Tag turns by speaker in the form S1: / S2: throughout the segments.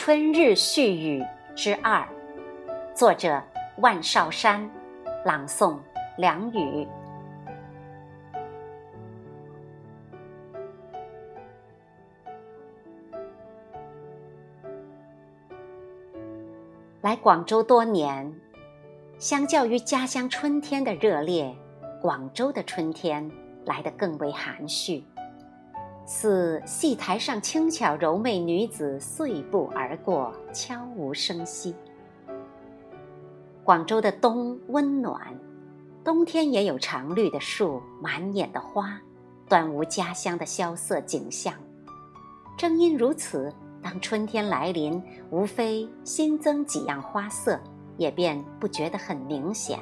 S1: 春日絮语之二，作者万绍山，朗诵梁宇。来广州多年，相较于家乡春天的热烈，广州的春天来得更为含蓄。似戏台上轻巧柔媚女子碎步而过，悄无声息。广州的冬温暖，冬天也有常绿的树、满眼的花，断无家乡的萧瑟景象。正因如此，当春天来临，无非新增几样花色，也便不觉得很明显。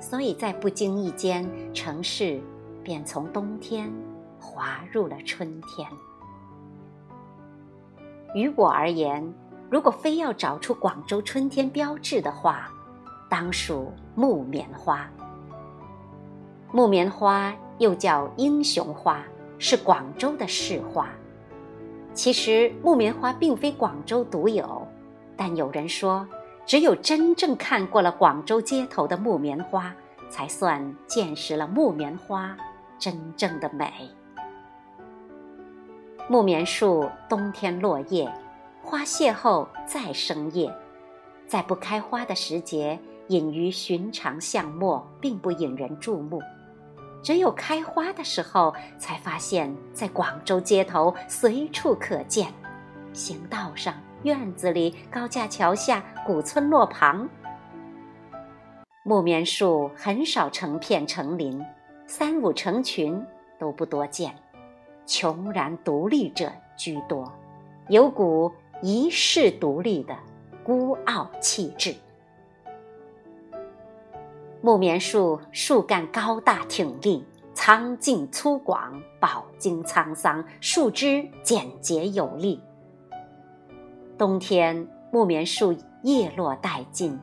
S1: 所以在不经意间，城市便从冬天。滑入了春天。于我而言，如果非要找出广州春天标志的话，当属木棉花。木棉花又叫英雄花，是广州的市花。其实木棉花并非广州独有，但有人说，只有真正看过了广州街头的木棉花，才算见识了木棉花真正的美。木棉树冬天落叶，花谢后再生叶，在不开花的时节，隐于寻常巷陌，并不引人注目；只有开花的时候，才发现，在广州街头随处可见，行道上、院子里、高架桥下、古村落旁。木棉树很少成片成林，三五成群都不多见。穷然独立者居多，有股一世独立的孤傲气质。木棉树树干高大挺立，苍劲粗犷，饱经沧桑，树枝简洁有力。冬天木棉树叶落殆尽，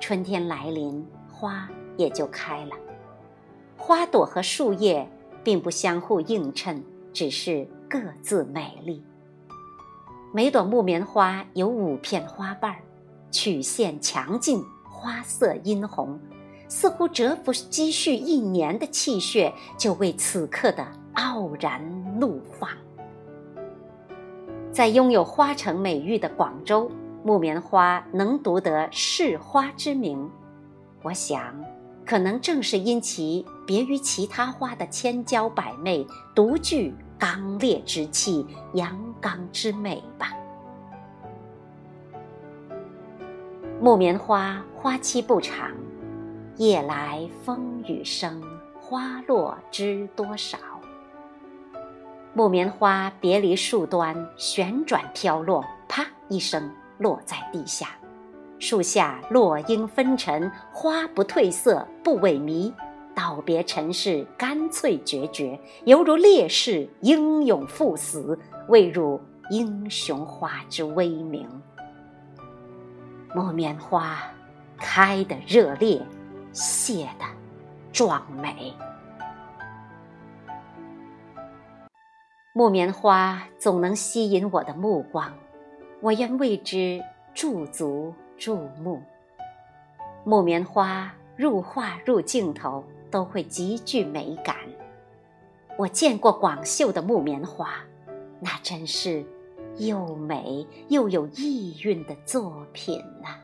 S1: 春天来临，花也就开了。花朵和树叶并不相互映衬。只是各自美丽。每朵木棉花有五片花瓣儿，曲线强劲，花色殷红，似乎蛰伏积蓄一年的气血，就为此刻的傲然怒放。在拥有花城美誉的广州，木棉花能独得市花之名，我想，可能正是因其别于其他花的千娇百媚，独具。刚烈之气，阳刚之美吧。木棉花花期不长，夜来风雨声，花落知多少。木棉花别离树端，旋转飘落，啪一声落在地下。树下落英纷尘，花不褪色，不萎靡。道别尘世，干脆决绝，犹如烈士英勇赴死，未入英雄花之威名。木棉花开得热烈，谢得壮美。木棉花总能吸引我的目光，我愿为之驻足注目。木棉花入画入镜头。都会极具美感。我见过广绣的木棉花，那真是又美又有意蕴的作品呐。